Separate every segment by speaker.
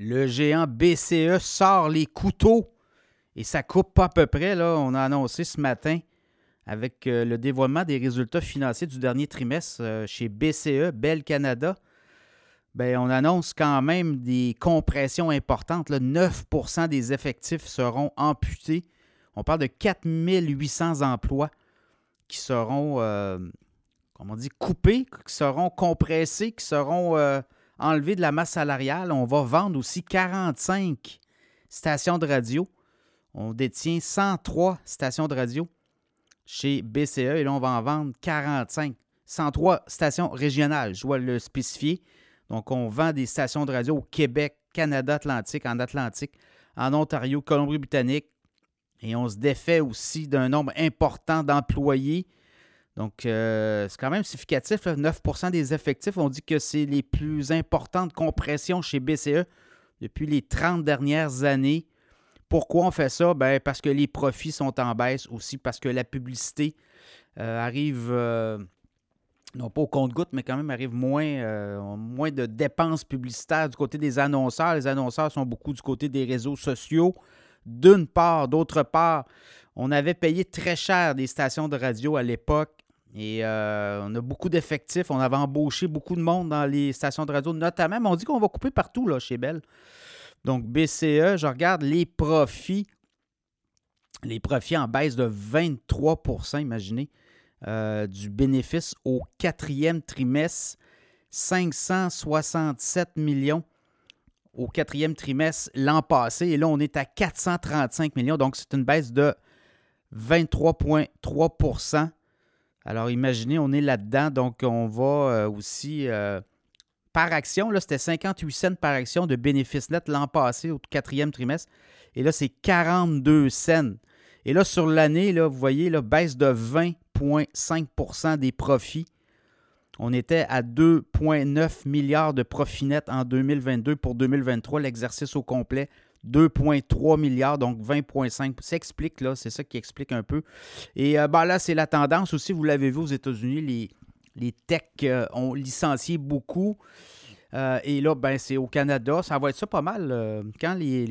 Speaker 1: Le géant BCE sort les couteaux et ça coupe pas à peu près. Là, on a annoncé ce matin avec euh, le dévoilement des résultats financiers du dernier trimestre euh, chez BCE, Bell Canada. Ben, on annonce quand même des compressions importantes. 9% des effectifs seront amputés. On parle de 4800 emplois qui seront, euh, on dit, coupés, qui seront compressés, qui seront enlevés de la masse salariale. On va vendre aussi 45 stations de radio. On détient 103 stations de radio chez BCE et là, on va en vendre 45. 103 stations régionales, je dois le spécifier. Donc, on vend des stations de radio au Québec, Canada, Atlantique, en Atlantique, en Ontario, Colombie-Britannique. Et on se défait aussi d'un nombre important d'employés. Donc, euh, c'est quand même significatif. 9% des effectifs, on dit que c'est les plus importantes compressions chez BCE depuis les 30 dernières années. Pourquoi on fait ça? Ben, parce que les profits sont en baisse aussi, parce que la publicité euh, arrive, euh, non pas au compte-goutte, mais quand même arrive moins, moins de dépenses publicitaires du côté des annonceurs. Les annonceurs sont beaucoup du côté des réseaux sociaux. D'une part, d'autre part, on avait payé très cher des stations de radio à l'époque. Et on a beaucoup d'effectifs. On avait embauché beaucoup de monde dans les stations de radio, notamment. Mais on dit qu'on va couper partout là, chez Bell. Donc, BCE, je regarde les profits. Les profits en baisse de 23% imaginez, euh, du bénéfice au quatrième trimestre. 567 millions au quatrième trimestre l'an passé. Et là, on est à 435 millions. Donc, c'est une baisse de 23,3 Alors, imaginez, on est là-dedans. Donc, on va euh, aussi euh, par action, là, c'était 58 cents par action de bénéfice net l'an passé au quatrième trimestre. Et là, c'est 42 cents. Et là, sur l'année, là, vous voyez, là, baisse de 20,5% des profits. On était à 2,9 milliards de profits nets en 2022 pour 2023, l'exercice au complet. 2,3 milliards, donc 20,5. Ça explique, là, c'est ça qui explique un peu. Et euh, ben là, c'est la tendance aussi, vous l'avez vu aux États-Unis, les, les techs euh, ont licencié beaucoup. Euh, et là, ben, c'est au Canada. Ça va être ça pas mal. Euh, quand les,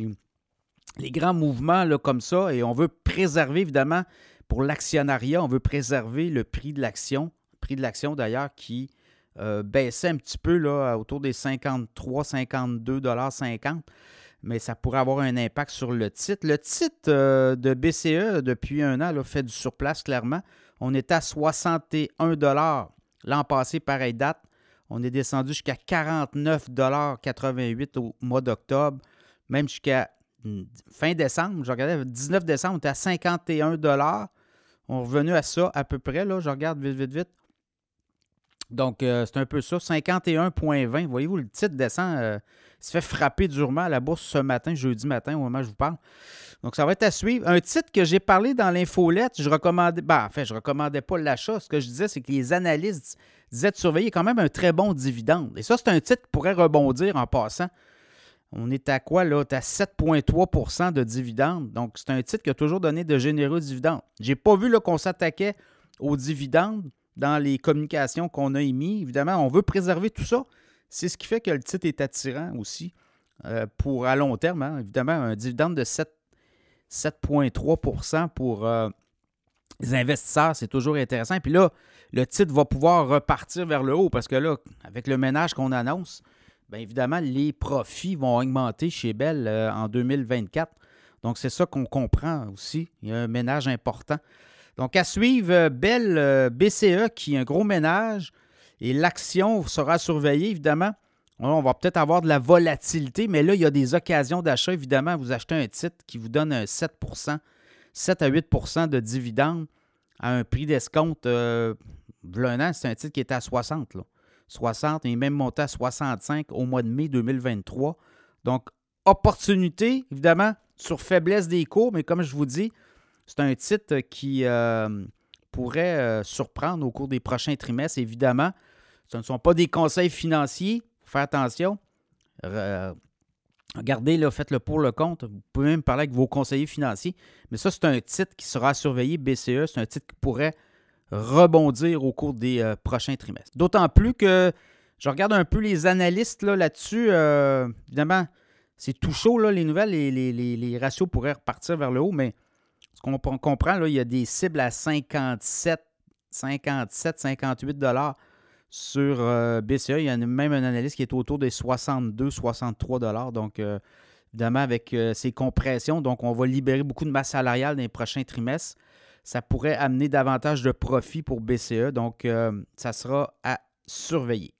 Speaker 1: les, grands mouvements là, comme ça, et on veut préserver, évidemment, pour l'actionnariat, on veut préserver le prix de l'action. Prix de l'action, d'ailleurs, qui baissait un petit peu là, autour des 53, 52 50 mais ça pourrait avoir un impact sur le titre. Le titre de BCE, depuis un an, là, fait du surplace, clairement. On est à 61 L'an passé, pareille date, on est descendu jusqu'à 49,88 au mois d'octobre, même jusqu'à hmm, fin décembre. Je regardais, 19 décembre, on était à 51 On est revenu à ça à peu près. Là, je regarde vite, vite, vite. Donc, euh, c'est un peu ça. 51,20. Voyez-vous, le titre descend, euh, se fait frapper durement à la bourse ce matin, jeudi matin, au moment où je vous parle. Donc, ça va être à suivre. Un titre que j'ai parlé dans l'infolette, je recommandais, ben, en je ne recommandais pas l'achat. Ce que je disais, c'est que les analystes disaient de surveiller quand même un très bon dividende. Et ça, c'est un titre qui pourrait rebondir en passant. On est à quoi, là? À 7,3% de dividendes. Donc, c'est un titre qui a toujours donné de généreux dividendes. Je n'ai pas vu qu'on s'attaquait aux dividendes dans les communications qu'on a émis. Évidemment, on veut préserver tout ça. C'est ce qui fait que le titre est attirant aussi euh, pour à long terme. Hein. Évidemment, un dividende de 7 7,3% pour euh, les investisseurs, c'est toujours intéressant. Puis là, le titre va pouvoir repartir vers le haut parce que là, avec le ménage qu'on annonce, bien évidemment, les profits vont augmenter chez Bell euh, en 2024. Donc, c'est ça qu'on comprend aussi. Il y a un ménage important. Donc, à suivre, Bell BCE qui est un gros ménage et l'action sera surveillée, évidemment. On va peut-être avoir de la volatilité, mais là, il y a des occasions d'achat. Évidemment, vous achetez un titre qui vous donne un 7% 7 à 8% de dividendes à un prix d'escompte. Euh, c'est un titre qui était à 60. 60 et même monté à 65 au mois de mai 2023. Donc, opportunité, évidemment, sur faiblesse des cours, mais comme je vous dis, c'est un titre qui euh, pourrait euh, surprendre au cours des prochains trimestres. Évidemment, ce ne sont pas des conseils financiers, Faites attention. regardez, là, faites le pour le compte. Vous pouvez même parler avec vos conseillers financiers. Mais ça, c'est un titre qui sera surveillé BCE. C'est un titre qui pourrait rebondir au cours des euh, prochains trimestres. D'autant plus que je regarde un peu les analystes là, là-dessus. Euh, évidemment, c'est tout chaud, là, les nouvelles. Les, les- les- les ratios pourraient repartir vers le haut, mais ce qu'on on comprend, là, il y a des cibles à 57, 57, 58 dollars sur euh, BCE. Il y a même un analyste qui est autour des 62, 63 dollars. Donc, euh, évidemment, avec euh, ces compressions, donc on va libérer beaucoup de masse salariale dans les prochains trimestres. Ça pourrait amener davantage de profit pour BCE. Donc, ça sera à surveiller.